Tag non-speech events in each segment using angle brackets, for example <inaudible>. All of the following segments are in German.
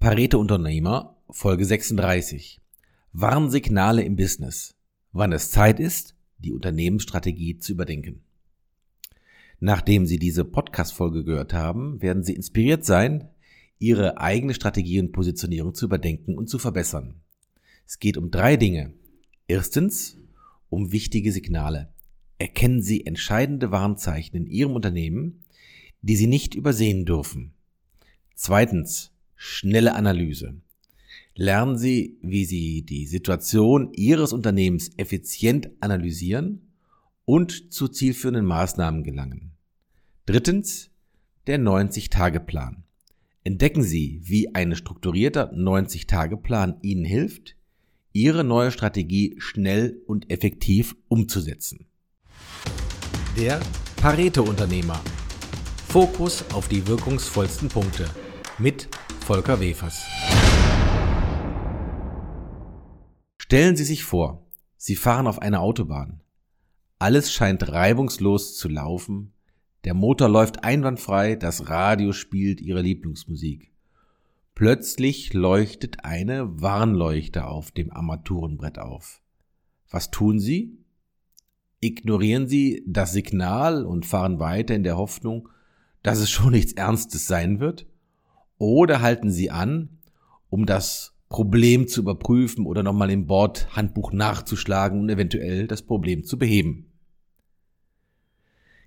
Pareto Unternehmer, Folge 36. Warnsignale im Business. Wann es Zeit ist, die Unternehmensstrategie zu überdenken. Nachdem Sie diese Podcast-Folge gehört haben, werden Sie inspiriert sein, Ihre eigene Strategie und Positionierung zu überdenken und zu verbessern. Es geht um drei Dinge. Erstens, um wichtige Signale. Erkennen Sie entscheidende Warnzeichen in Ihrem Unternehmen, die Sie nicht übersehen dürfen. Zweitens, schnelle Analyse. Lernen Sie, wie Sie die Situation Ihres Unternehmens effizient analysieren und zu zielführenden Maßnahmen gelangen. Drittens, der 90-Tage-Plan. Entdecken Sie, wie ein strukturierter 90-Tage-Plan Ihnen hilft, Ihre neue Strategie schnell und effektiv umzusetzen. Der Pareto-Unternehmer. Fokus auf die wirkungsvollsten Punkte mit Volker Wefers. Stellen Sie sich vor, Sie fahren auf einer Autobahn. Alles scheint reibungslos zu laufen, der Motor läuft einwandfrei, das Radio spielt Ihre Lieblingsmusik. Plötzlich leuchtet eine Warnleuchte auf dem Armaturenbrett auf. Was tun Sie? Ignorieren Sie das Signal und fahren weiter in der Hoffnung, dass es schon nichts Ernstes sein wird? Oder halten Sie an, um das Problem zu überprüfen oder nochmal im Bordhandbuch nachzuschlagen und eventuell das Problem zu beheben?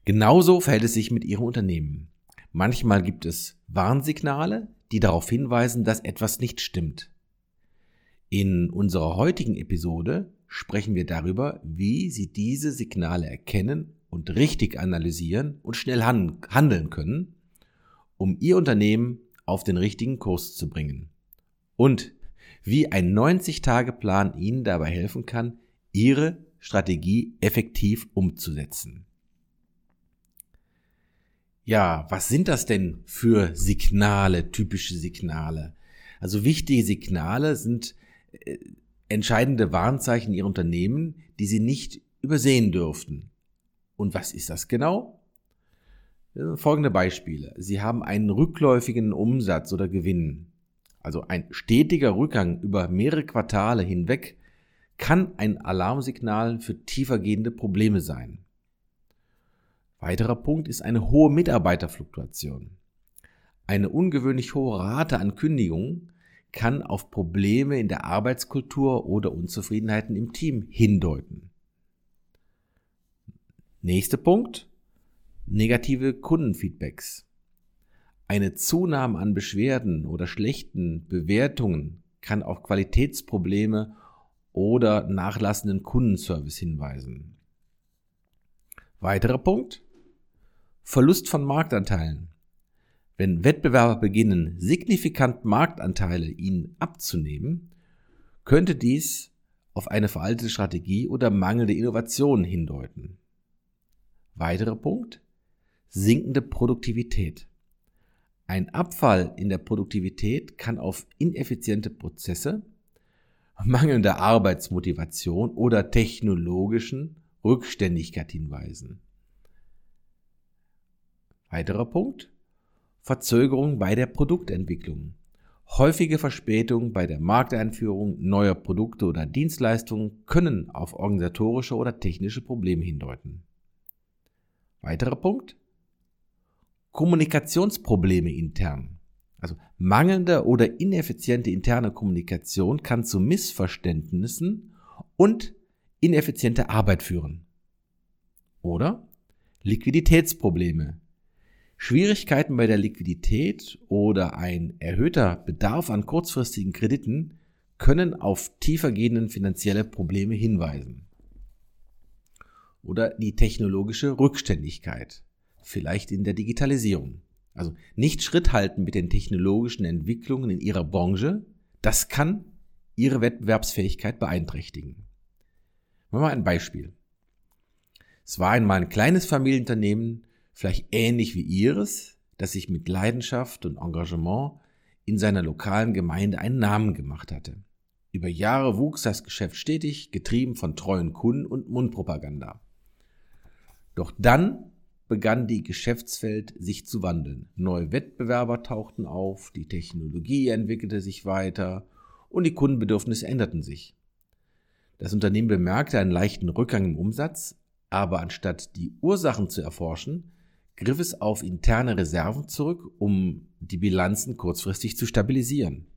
Genauso verhält es sich mit Ihrem Unternehmen. Manchmal gibt es Warnsignale, die darauf hinweisen, dass etwas nicht stimmt. In unserer heutigen Episode sprechen wir darüber, wie Sie diese Signale erkennen und richtig analysieren und schnell handeln können, um Ihr Unternehmen auf den richtigen Kurs zu bringen. Und wie ein 90-Tage-Plan Ihnen dabei helfen kann, Ihre Strategie effektiv umzusetzen. Ja, was sind das denn für Signale, typische Signale? Also wichtige Signale sind äh, entscheidende Warnzeichen Ihrer Unternehmen, die Sie nicht übersehen dürften. Und was ist das genau? Folgende Beispiele. Sie haben einen rückläufigen Umsatz oder Gewinn. Also ein stetiger Rückgang über mehrere Quartale hinweg kann ein Alarmsignal für tiefergehende Probleme sein. Weiterer Punkt ist eine hohe Mitarbeiterfluktuation. Eine ungewöhnlich hohe Rate an Kündigungen kann auf Probleme in der Arbeitskultur oder Unzufriedenheiten im Team hindeuten. Nächster Punkt. Negative Kundenfeedbacks. Eine Zunahme an Beschwerden oder schlechten Bewertungen kann auf Qualitätsprobleme oder nachlassenden Kundenservice hinweisen. Weiterer Punkt. Verlust von Marktanteilen. Wenn Wettbewerber beginnen, signifikant Marktanteile ihnen abzunehmen, könnte dies auf eine veraltete Strategie oder mangelnde Innovation hindeuten. Weiterer Punkt. Sinkende Produktivität. Ein Abfall in der Produktivität kann auf ineffiziente Prozesse, mangelnde Arbeitsmotivation oder technologischen Rückständigkeit hinweisen. Weiterer Punkt. Verzögerung bei der Produktentwicklung. Häufige Verspätungen bei der Markteinführung neuer Produkte oder Dienstleistungen können auf organisatorische oder technische Probleme hindeuten. Weiterer Punkt. Kommunikationsprobleme intern. Also mangelnde oder ineffiziente interne Kommunikation kann zu Missverständnissen und ineffiziente Arbeit führen. Oder Liquiditätsprobleme. Schwierigkeiten bei der Liquidität oder ein erhöhter Bedarf an kurzfristigen Krediten können auf tiefergehenden finanzielle Probleme hinweisen. Oder die technologische Rückständigkeit, vielleicht in der Digitalisierung. Also nicht Schritt halten mit den technologischen Entwicklungen in ihrer Branche, das kann ihre Wettbewerbsfähigkeit beeinträchtigen. Machen wir mal ein Beispiel. Es war einmal ein kleines Familienunternehmen, vielleicht ähnlich wie ihres, das sich mit Leidenschaft und Engagement in seiner lokalen Gemeinde einen Namen gemacht hatte. Über Jahre wuchs das Geschäft stetig, getrieben von treuen Kunden und Mundpropaganda. Doch dann begann die Geschäftswelt sich zu wandeln. Neue Wettbewerber tauchten auf, die Technologie entwickelte sich weiter und die Kundenbedürfnisse änderten sich. Das Unternehmen bemerkte einen leichten Rückgang im Umsatz, aber anstatt die Ursachen zu erforschen, griff es auf interne Reserven zurück, um die Bilanzen kurzfristig zu stabilisieren.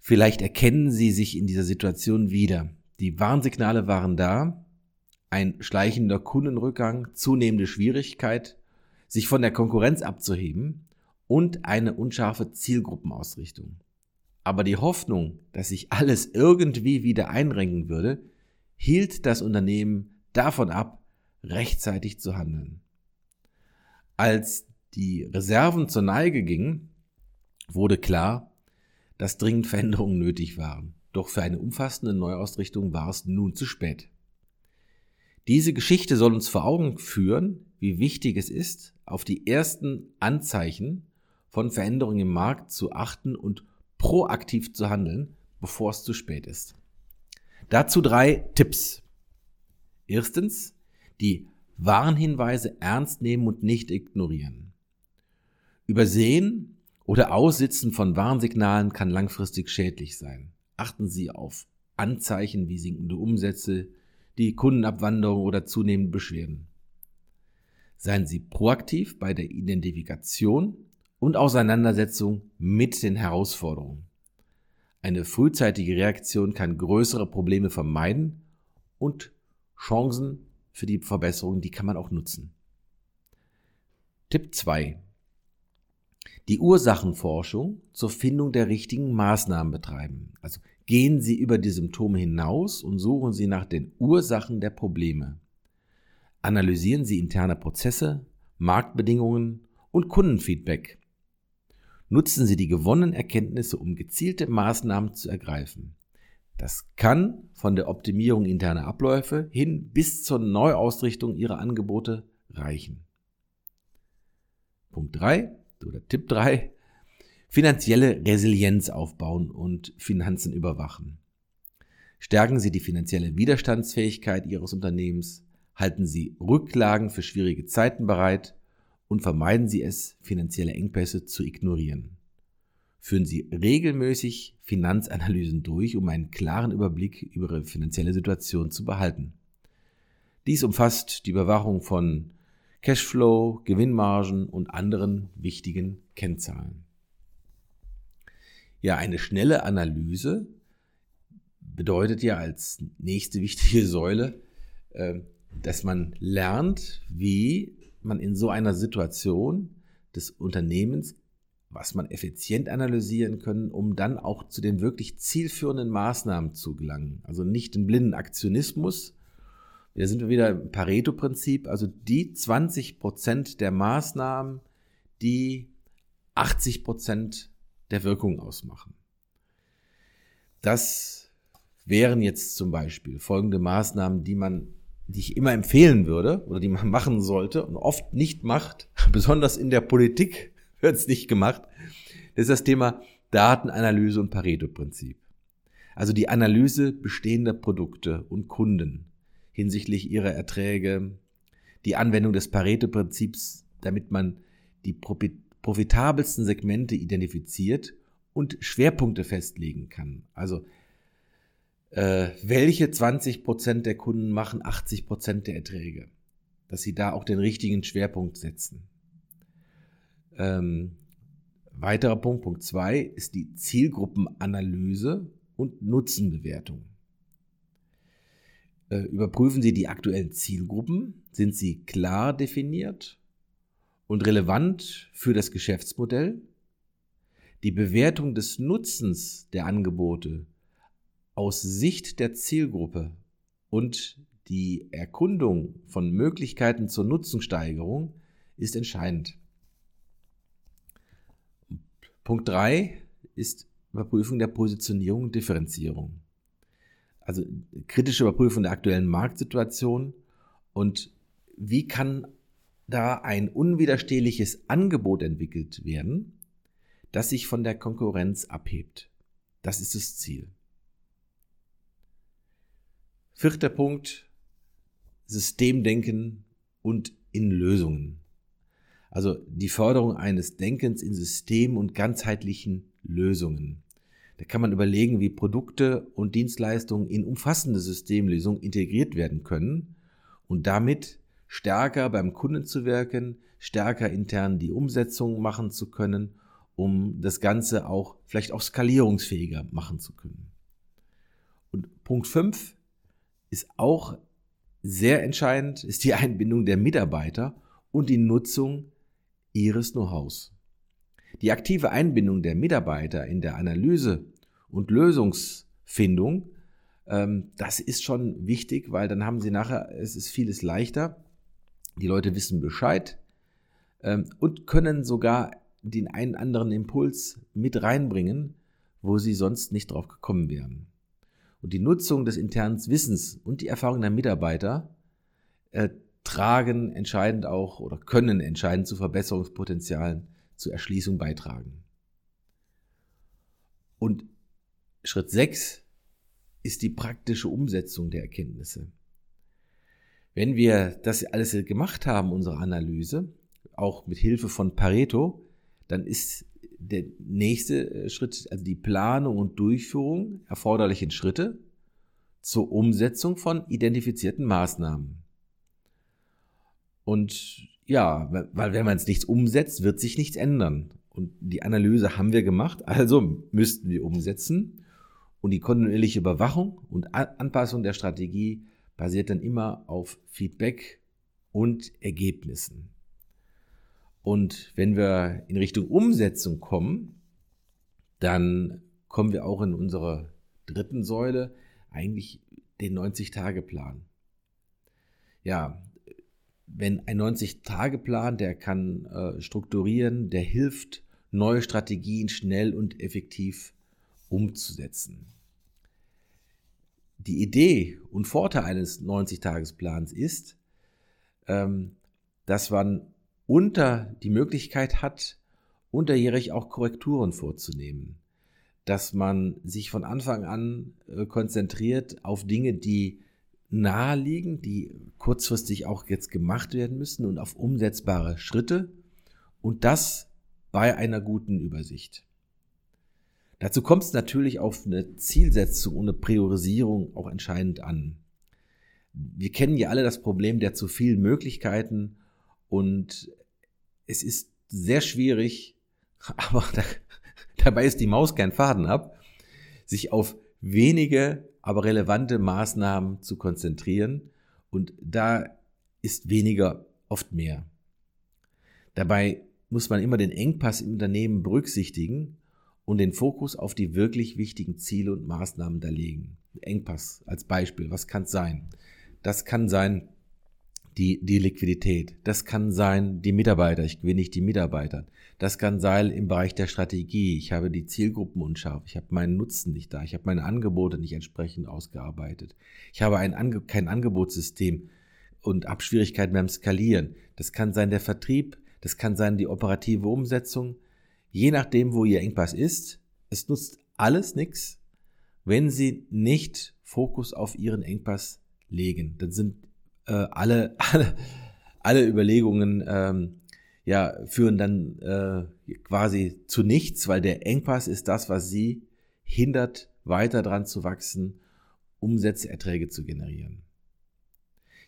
Vielleicht erkennen Sie sich in dieser Situation wieder. Die Warnsignale waren da, ein schleichender Kundenrückgang, zunehmende Schwierigkeit, sich von der Konkurrenz abzuheben und eine unscharfe Zielgruppenausrichtung. Aber die Hoffnung, dass sich alles irgendwie wieder einrenken würde, hielt das Unternehmen davon ab, rechtzeitig zu handeln. Als die Reserven zur Neige gingen, wurde klar, dass dringend Veränderungen nötig waren. Doch für eine umfassende Neuausrichtung war es nun zu spät. Diese Geschichte soll uns vor Augen führen, wie wichtig es ist, auf die ersten Anzeichen von Veränderungen im Markt zu achten und proaktiv zu handeln, bevor es zu spät ist. Dazu drei Tipps. Erstens, die Warnhinweise ernst nehmen und nicht ignorieren. Übersehen oder Aussitzen von Warnsignalen kann langfristig schädlich sein. Achten Sie auf Anzeichen wie sinkende Umsätze, die Kundenabwanderung oder zunehmende Beschwerden. Seien Sie proaktiv bei der Identifikation und Auseinandersetzung mit den Herausforderungen. Eine frühzeitige Reaktion kann größere Probleme vermeiden und Chancen für die Verbesserung, die kann man auch nutzen. Tipp 2. Die Ursachenforschung zur Findung der richtigen Maßnahmen betreiben. Also Gehen Sie über die Symptome hinaus und suchen Sie nach den Ursachen der Probleme. Analysieren Sie interne Prozesse, Marktbedingungen und Kundenfeedback. Nutzen Sie die gewonnenen Erkenntnisse, um gezielte Maßnahmen zu ergreifen. Das kann von der Optimierung interner Abläufe hin bis zur Neuausrichtung Ihrer Angebote reichen. Punkt 3 oder Tipp 3 finanzielle Resilienz aufbauen und Finanzen überwachen. Stärken Sie die finanzielle Widerstandsfähigkeit Ihres Unternehmens, halten Sie Rücklagen für schwierige Zeiten bereit und vermeiden Sie es, finanzielle Engpässe zu ignorieren. Führen Sie regelmäßig Finanzanalysen durch, um einen klaren Überblick über Ihre finanzielle Situation zu behalten. Dies umfasst die Überwachung von Cashflow, Gewinnmargen und anderen wichtigen Kennzahlen. Ja, eine schnelle Analyse bedeutet ja als nächste wichtige <laughs> Säule, ähm, dass man lernt, wie man in so einer Situation des Unternehmens, was man effizient analysieren können, um dann auch zu den wirklich zielführenden Maßnahmen zu gelangen. Also nicht den blinden Aktionismus. Da sind wir wieder im Pareto-Prinzip, also die 20 Prozent der Maßnahmen, die 80 Prozent der Wirkung ausmachen. Das wären jetzt zum Beispiel folgende Maßnahmen, die man, die ich immer empfehlen würde oder die man <laughs> machen sollte und oft nicht macht, <laughs> besonders in der Politik <laughs> wird es nicht gemacht. Das ist das Thema Datenanalyse und Pareto-Prinzip. Also die Analyse bestehender Produkte und Kunden hinsichtlich ihrer Erträge, die Anwendung des Pareto-Prinzips, damit man die profitabelsten Segmente identifiziert und Schwerpunkte festlegen kann. Also äh, welche 20% der Kunden machen 80% der Erträge, dass sie da auch den richtigen Schwerpunkt setzen. Ähm, weiterer Punkt, Punkt 2, ist die Zielgruppenanalyse und Nutzenbewertung. Äh, überprüfen Sie die aktuellen Zielgruppen. Sind sie klar definiert? Und relevant für das Geschäftsmodell, die Bewertung des Nutzens der Angebote aus Sicht der Zielgruppe und die Erkundung von Möglichkeiten zur Nutzensteigerung ist entscheidend. Punkt 3 ist Überprüfung der Positionierung und Differenzierung. Also kritische Überprüfung der aktuellen Marktsituation und wie kann da ein unwiderstehliches Angebot entwickelt werden, das sich von der Konkurrenz abhebt. Das ist das Ziel. Vierter Punkt, Systemdenken und in Lösungen. Also die Förderung eines Denkens in System und ganzheitlichen Lösungen. Da kann man überlegen, wie Produkte und Dienstleistungen in umfassende Systemlösungen integriert werden können und damit stärker beim Kunden zu wirken, stärker intern die Umsetzung machen zu können, um das Ganze auch vielleicht auch skalierungsfähiger machen zu können. Und Punkt 5 ist auch sehr entscheidend, ist die <laughs> Einbindung der Mitarbeiter und die Nutzung ihres Know-hows. Die aktive Einbindung der Mitarbeiter in der Analyse und Lösungsfindung, ähm, das ist schon wichtig, weil dann haben sie nachher, es ist vieles leichter. Die Leute wissen Bescheid ähm, und können sogar den einen anderen Impuls mit reinbringen, wo sie sonst nicht drauf gekommen wären. Und die Nutzung des internen Wissens und die Erfahrung der Mitarbeiter äh, tragen entscheidend auch oder können entscheidend zu Verbesserungspotenzialen zur Erschließung beitragen. Und Schritt 6 ist die praktische Umsetzung der Erkenntnisse. Wenn wir das alles gemacht haben, unsere Analyse, auch mit Hilfe von Pareto, dann ist der nächste Schritt, also die Planung und Durchführung erforderlichen Schritte zur Umsetzung von identifizierten Maßnahmen. Und ja, weil wenn man es nichts umsetzt, wird sich nichts ändern. Und die Analyse haben wir gemacht, also müssten wir umsetzen. Und die kontinuierliche Überwachung und Anpassung der Strategie basiert dann immer auf Feedback und Ergebnissen. Und wenn wir in Richtung Umsetzung kommen, dann kommen wir auch in unserer dritten Säule eigentlich den 90-Tage-Plan. Ja, wenn ein 90-Tage-Plan, der kann äh, strukturieren, der hilft, neue Strategien schnell und effektiv umzusetzen. Die Idee und Vorteil eines 90-Tages-Plans ist, ähm, dass man unter die Möglichkeit hat, unterjährig auch Korrekturen vorzunehmen. Dass man sich von Anfang an äh, konzentriert auf Dinge, die naheliegen, die kurzfristig auch jetzt gemacht werden müssen und auf umsetzbare Schritte und das bei einer guten Übersicht. Dazu kommt es natürlich auf eine Zielsetzung und eine Priorisierung auch entscheidend an. Wir kennen ja alle das Problem der zu vielen Möglichkeiten und es ist sehr schwierig, <laughs> aber da, dabei ist die Maus kein Faden ab, sich auf wenige, aber relevante Maßnahmen zu konzentrieren. Und da ist weniger oft mehr. Dabei muss man immer den Engpass im Unternehmen berücksichtigen und den Fokus auf die wirklich wichtigen Ziele und Maßnahmen da legen. Engpass als Beispiel, was kann es sein? Das kann sein, die, die Liquidität. Das kann sein, die Mitarbeiter. Ich gewinne nicht die Mitarbeiter. Das kann sein im Bereich der Strategie. Ich habe die Zielgruppen unscharf. Ich habe meinen Nutzen nicht da. Ich habe meine Angebote nicht entsprechend ausgearbeitet. Ich habe ein Ange kein Angebotssystem und habe Schwierigkeiten beim Skalieren. Das kann sein der Vertrieb. Das kann sein die operative Umsetzung. Je nachdem, wo Ihr Engpass ist, es nutzt alles nichts, wenn Sie nicht Fokus auf Ihren Engpass legen. Dann sind äh, alle, <laughs> alle, alle Überlegungen ähm, ja, führen dann äh, quasi zu nichts, weil der Engpass ist das, was sie hindert, weiter dran zu wachsen, Umsätze, Erträge zu generieren.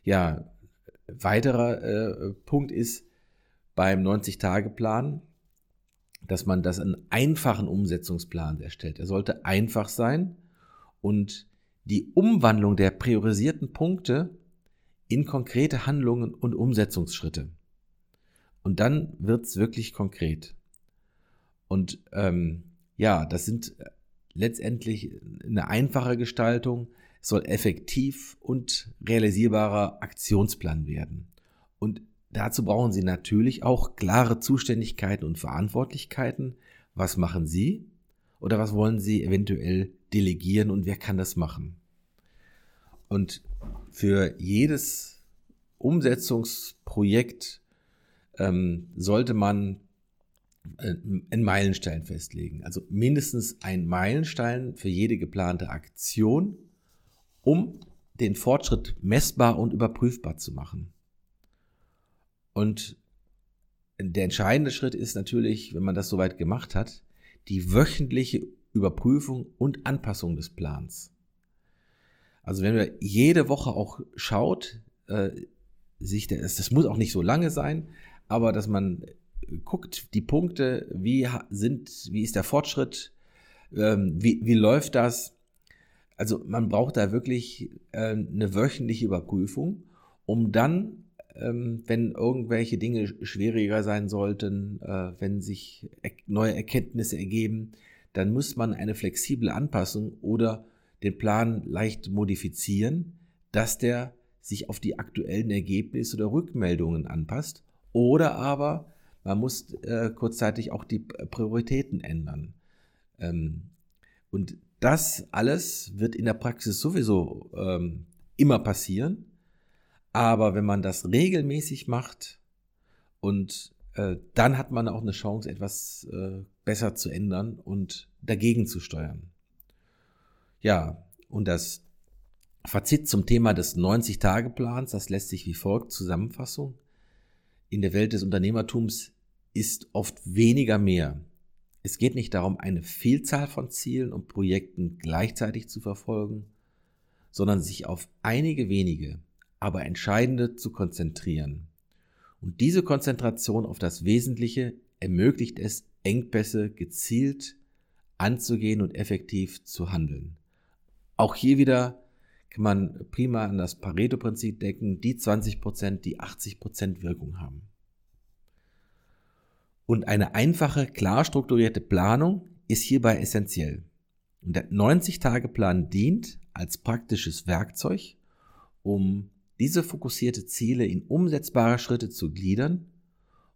Ja, weiterer äh, Punkt ist beim 90-Tage-Plan, dass man das einen einfachen Umsetzungsplan erstellt. Er sollte einfach sein und die Umwandlung der priorisierten Punkte in konkrete Handlungen und Umsetzungsschritte. Und dann wird's wirklich konkret. Und ähm, ja, das sind letztendlich eine einfache Gestaltung, es soll effektiv und realisierbarer Aktionsplan werden. Und dazu brauchen Sie natürlich auch klare Zuständigkeiten und Verantwortlichkeiten. Was machen Sie oder was wollen Sie eventuell delegieren und wer kann das machen? Und für jedes Umsetzungsprojekt ähm, sollte man äh, einen Meilenstein festlegen. Also mindestens ein Meilenstein für jede geplante Aktion, um den Fortschritt messbar und überprüfbar zu machen. Und der entscheidende Schritt ist natürlich, wenn man das soweit gemacht hat, die wöchentliche Überprüfung und Anpassung des Plans. Also wenn man jede Woche auch schaut, äh, sich der, das muss auch nicht so lange sein, aber dass man guckt, die Punkte, wie sind, wie ist der Fortschritt, ähm, wie, wie läuft das? Also man braucht da wirklich äh, eine wöchentliche Überprüfung, um dann wenn irgendwelche Dinge schwieriger sein sollten, äh, wenn sich neue Erkenntnisse ergeben, dann muss man eine flexible Anpassung oder den Plan leicht modifizieren, dass der sich auf die aktuellen Ergebnisse oder Rückmeldungen anpasst. Oder aber man muss äh, kurzzeitig auch die Prioritäten ändern. Ähm, und das alles wird in der Praxis sowieso ähm, immer passieren. Aber wenn man das regelmäßig macht und äh, dann hat man auch eine Chance, etwas äh, besser zu ändern und dagegen zu steuern. Ja, und das Fazit zum Thema des 90-Tage-Plans, das lässt sich wie folgt Zusammenfassung. In der Welt des Unternehmertums ist oft weniger mehr. Es geht nicht darum, eine Vielzahl von Zielen und Projekten gleichzeitig zu verfolgen, sondern sich auf einige wenige, aber Entscheidende zu konzentrieren. Und diese Konzentration auf das Wesentliche ermöglicht es, Engpässe gezielt anzugehen und effektiv zu handeln. Auch hier wieder kann man prima an das Pareto-Prinzip denken, die 20 Prozent, die 80 Prozent Wirkung haben. Und eine einfache, klar strukturierte Planung ist hierbei essentiell. Und der 90-Tage-Plan dient als praktisches Werkzeug, um diese fokussierte Ziele in umsetzbare Schritte zu gliedern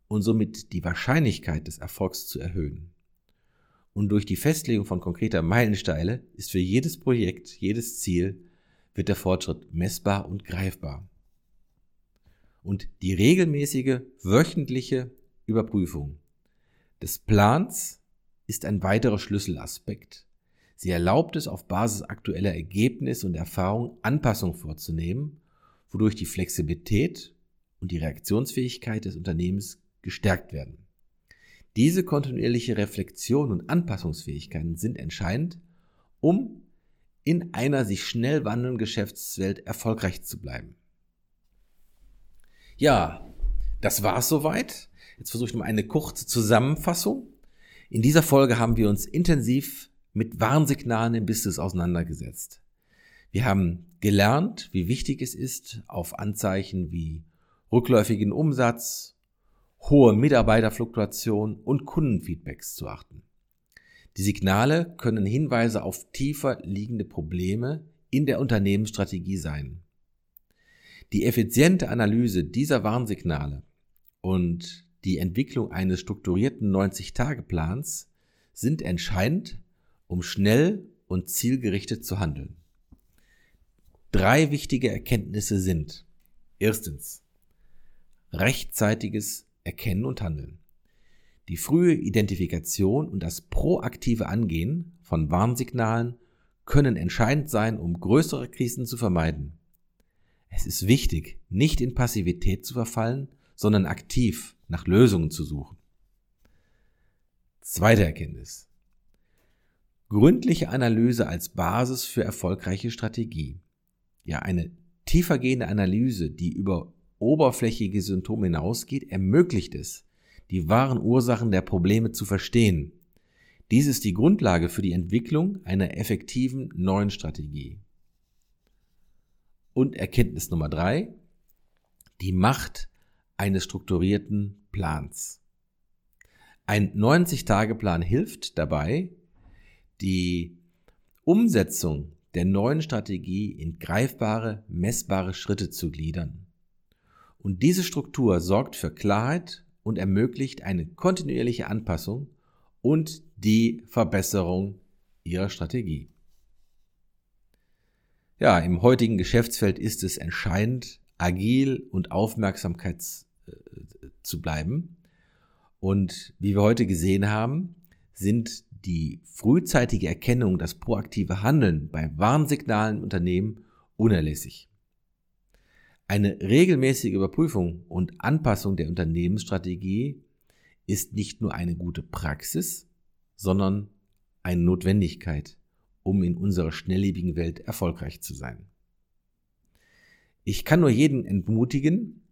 und somit die Wahrscheinlichkeit des Erfolgs zu erhöhen. Und durch die Festlegung von konkreter Meilensteine ist für jedes Projekt, jedes Ziel, wird der Fortschritt messbar und greifbar. Und die regelmäßige wöchentliche Überprüfung des Plans ist ein weiterer Schlüsselaspekt. Sie erlaubt es auf Basis aktueller Ergebnisse und Erfahrungen Anpassungen vorzunehmen wodurch die Flexibilität und die Reaktionsfähigkeit des Unternehmens gestärkt werden. Diese kontinuierliche Reflexion und Anpassungsfähigkeiten sind entscheidend, um in einer sich schnell wandelnden Geschäftswelt erfolgreich zu bleiben. Ja, das war's soweit. Jetzt versuche ich noch eine kurze Zusammenfassung. In dieser Folge haben wir uns intensiv mit Warnsignalen im Business auseinandergesetzt. Wir haben gelernt, wie wichtig es ist, auf Anzeichen wie rückläufigen Umsatz, hohe Mitarbeiterfluktuation und Kundenfeedbacks zu achten. Die Signale können Hinweise auf tiefer liegende Probleme in der Unternehmensstrategie sein. Die effiziente Analyse dieser Warnsignale und die Entwicklung eines strukturierten 90-Tage-Plans sind entscheidend, um schnell und zielgerichtet zu handeln. Drei wichtige Erkenntnisse sind erstens rechtzeitiges Erkennen und Handeln. Die frühe Identifikation und das proaktive Angehen von Warnsignalen können entscheidend sein, um größere Krisen zu vermeiden. Es ist wichtig, nicht in Passivität zu verfallen, sondern aktiv nach Lösungen zu suchen. Zweite Erkenntnis. Gründliche Analyse als Basis für erfolgreiche Strategie ja eine tiefergehende Analyse, die über oberflächige Symptome hinausgeht, ermöglicht es, die wahren Ursachen der Probleme zu verstehen. Dies ist die Grundlage für die Entwicklung einer effektiven neuen Strategie. Und Erkenntnis Nummer drei, die Macht eines strukturierten Plans. Ein 90-Tage-Plan hilft dabei, die Umsetzung der neuen Strategie in greifbare, messbare Schritte zu gliedern. Und diese Struktur sorgt für Klarheit und ermöglicht eine kontinuierliche Anpassung und die Verbesserung ihrer Strategie. Ja, im heutigen Geschäftsfeld ist es entscheidend, agil und Aufmerksamkeit äh, zu bleiben. Und wie wir heute gesehen haben, sind die frühzeitige Erkennung, das proaktive Handeln bei Warnsignalen im Unternehmen unerlässlich. Eine regelmäßige Überprüfung und Anpassung der Unternehmensstrategie ist nicht nur eine gute Praxis, sondern eine Notwendigkeit, um in unserer schnelllebigen Welt erfolgreich zu sein. Ich kann nur jeden entmutigen,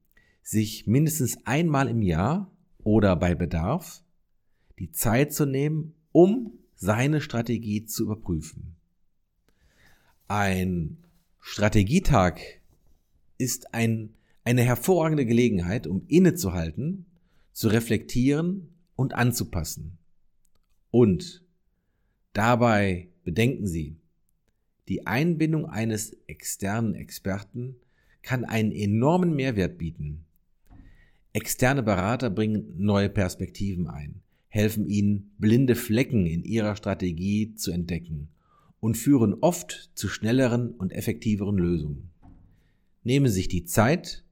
sich mindestens einmal im Jahr oder bei Bedarf die Zeit zu nehmen, um seine Strategie zu überprüfen. Ein Strategietag ist ein, eine hervorragende Gelegenheit, um innezuhalten, zu reflektieren und anzupassen. Und dabei bedenken Sie, die Einbindung eines externen Experten kann einen enormen Mehrwert bieten. Externe Berater bringen neue Perspektiven ein, helfen Ihnen, blinde Flecken in Ihrer Strategie zu entdecken und führen oft zu schnelleren und effektiveren Lösungen. Nehmen Sie sich die Zeit,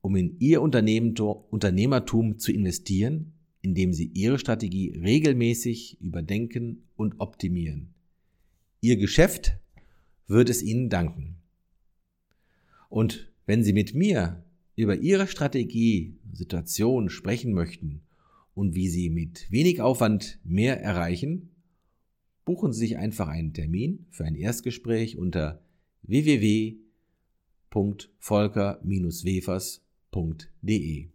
um in Ihr Unternehmertum zu investieren, indem Sie Ihre Strategie regelmäßig überdenken und optimieren. Ihr Geschäft wird es Ihnen danken. Und wenn Sie mit mir über Ihre Strategie, Situation sprechen möchten und wie Sie mit wenig Aufwand mehr erreichen, buchen Sie sich einfach einen Termin für ein Erstgespräch unter www.volker-wefers.de.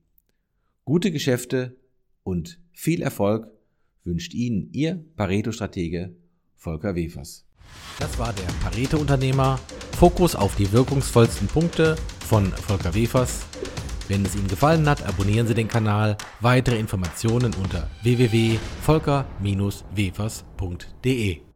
Gute Geschäfte und viel Erfolg wünscht Ihnen Ihr Pareto-Stratege Volker Wefers. Das war der Pareto-Unternehmer. Fokus auf die wirkungsvollsten Punkte von Volker Wefers. Wenn es Ihnen gefallen hat, abonnieren Sie den Kanal. Weitere Informationen unter www.volker-wefers.de.